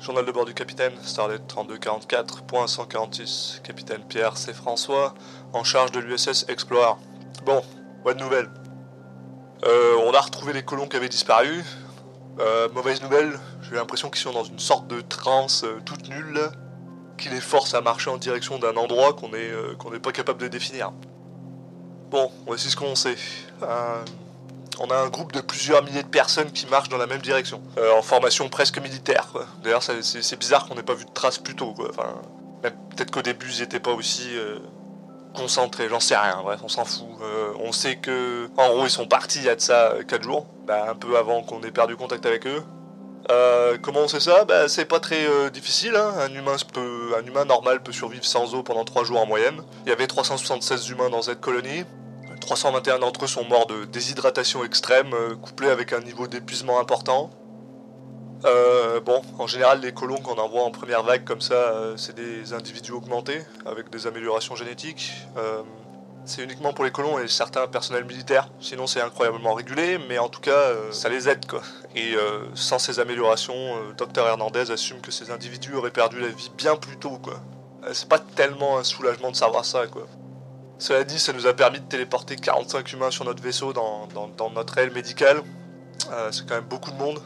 Journal de bord du capitaine, Starlet 3244.146. Capitaine Pierre, c'est François, en charge de l'USS Explorer. Bon, bonne nouvelle. Euh, on a retrouvé les colons qui avaient disparu. Euh, mauvaise nouvelle, j'ai l'impression qu'ils sont dans une sorte de transe euh, toute nulle qui les force à marcher en direction d'un endroit qu'on n'est pas capable de définir. Bon, voici ce qu'on sait. On a un groupe de plusieurs milliers de personnes qui marchent dans la même direction, en formation presque militaire. D'ailleurs, c'est bizarre qu'on n'ait pas vu de traces plus tôt. Enfin, peut-être qu'au début, ils n'étaient pas aussi concentrés, j'en sais rien, on s'en fout. Euh, on sait que, en gros, ils sont partis il y a de ça 4 jours, bah, un peu avant qu'on ait perdu contact avec eux. Euh, comment on sait ça? Bah, C'est pas très euh, difficile, hein. un, humain peut, un humain normal peut survivre sans eau pendant 3 jours en moyenne. Il y avait 376 humains dans cette colonie, 321 d'entre eux sont morts de déshydratation extrême, couplée avec un niveau d'épuisement important. Euh, bon, en général, les colons qu'on envoie en première vague comme ça, euh, c'est des individus augmentés avec des améliorations génétiques. Euh, c'est uniquement pour les colons et certains personnels militaires. Sinon, c'est incroyablement régulé, mais en tout cas, ça les aide quoi. Et sans ces améliorations, Dr Hernandez assume que ces individus auraient perdu la vie bien plus tôt quoi. c'est pas tellement un soulagement de savoir ça quoi. Cela dit, ça nous a permis de téléporter 45 humains sur notre vaisseau dans, notre aile médicale. c'est quand même beaucoup de monde.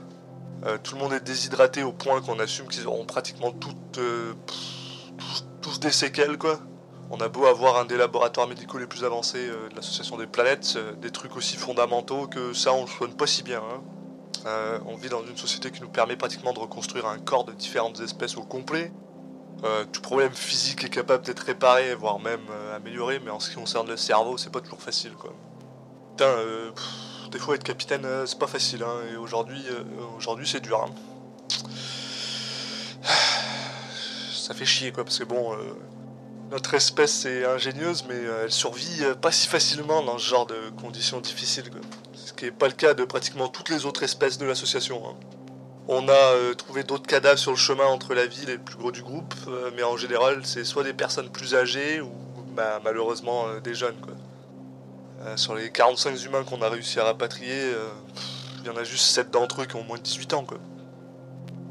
Euh, tout le monde est déshydraté au point qu'on assume qu'ils auront pratiquement toutes, euh, tous, des séquelles quoi. On a beau avoir un des laboratoires médicaux les plus avancés euh, de l'association des planètes, des trucs aussi fondamentaux que ça on ne soigne pas si bien. Hein. on vit dans une société qui nous permet pratiquement de reconstruire un corps de différentes espèces au complet. Tout problème physique est capable d'être réparé, voire même amélioré, mais en ce qui concerne le cerveau, c'est pas toujours facile quoi. Putain, des fois être capitaine euh, c'est pas facile hein, et aujourd'hui euh, c'est dur. Hein. Ça fait chier quoi parce que bon euh, notre espèce est ingénieuse mais elle survit pas si facilement dans ce genre de conditions difficiles Ce qui n'est pas le cas de pratiquement toutes les autres espèces de l'association. Hein. On a trouvé d'autres cadavres sur le chemin entre la ville et le plus gros du groupe, mais en général c'est soit des personnes plus âgées ou bah, malheureusement des jeunes. Euh, sur les 45 humains qu'on a réussi à rapatrier, euh, il y en a juste 7 d'entre eux qui ont moins de 18 ans.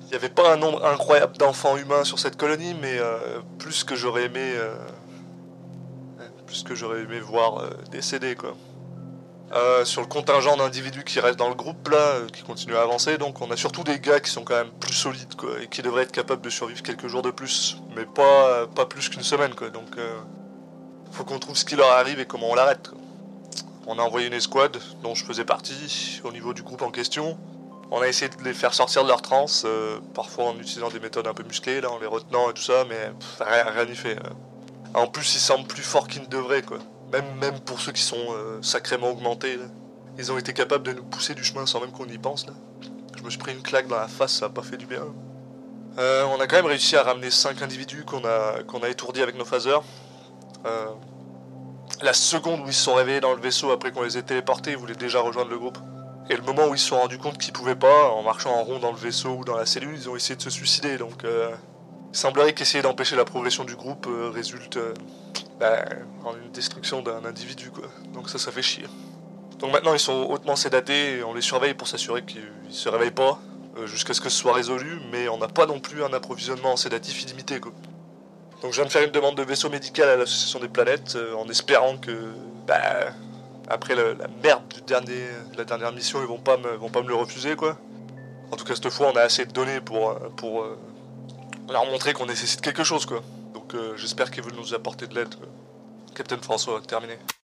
Il n'y avait pas un nombre incroyable d'enfants humains sur cette colonie, mais euh, plus que j'aurais aimé, plus j'aurais aimé voir décéder. Quoi. Sur le contingent d'individus qui restent dans le groupe là, qui continuent à avancer, donc on a surtout des gars qui sont quand même plus solides quoi, et qui devraient être capables de survivre quelques jours de plus, mais pas, pas plus qu'une semaine quoi. Donc faut qu'on trouve ce qui leur arrive et comment on l'arrête. On a envoyé une escouade dont je faisais partie au niveau du groupe en question. On a essayé de les faire sortir de leur transe, euh, parfois en utilisant des méthodes un peu musclées, là, en les retenant et tout ça, mais rien n'y fait. Euh. En plus, ils semblent plus forts qu'ils ne devraient, quoi. Même, pour ceux qui sont euh, sacrément augmentés. Ils ont été capables de nous pousser du chemin sans même qu'on y pense. Là. Je me suis pris une claque dans la face, ça a pas fait du bien. on a quand même réussi à ramener 5 individus qu'on a, étourdis avec nos phasers. La seconde où ils se sont réveillés dans le vaisseau après qu'on les ait téléportés, ils voulaient déjà rejoindre le groupe. Et le moment où ils se sont rendus compte qu'ils pouvaient pas, en marchant en rond dans le vaisseau ou dans la cellule, ils ont essayé de se suicider. Donc, euh, il semblerait qu'essayer d'empêcher la progression du groupe euh, résulte euh, bah, en une destruction d'un individu, quoi. Donc ça, ça fait chier. Donc maintenant, ils sont hautement sédatés et on les surveille pour s'assurer qu'ils se réveillent pas jusqu'à ce que ce soit résolu, mais on n'a pas non plus un approvisionnement en sédatif illimité, quoi. Donc je viens de faire une demande de vaisseau médical à l'Association des planètes euh, en espérant que, bah, après la, merde du dernier, de la dernière mission, ils vont pas me, vont pas me le refuser quoi. En tout cas cette fois on a assez de données pour, euh, pour euh, leur montrer qu'on nécessite quelque chose quoi. Donc j'espère qu'ils veulent nous apporter de l'aide. Captain François, terminé.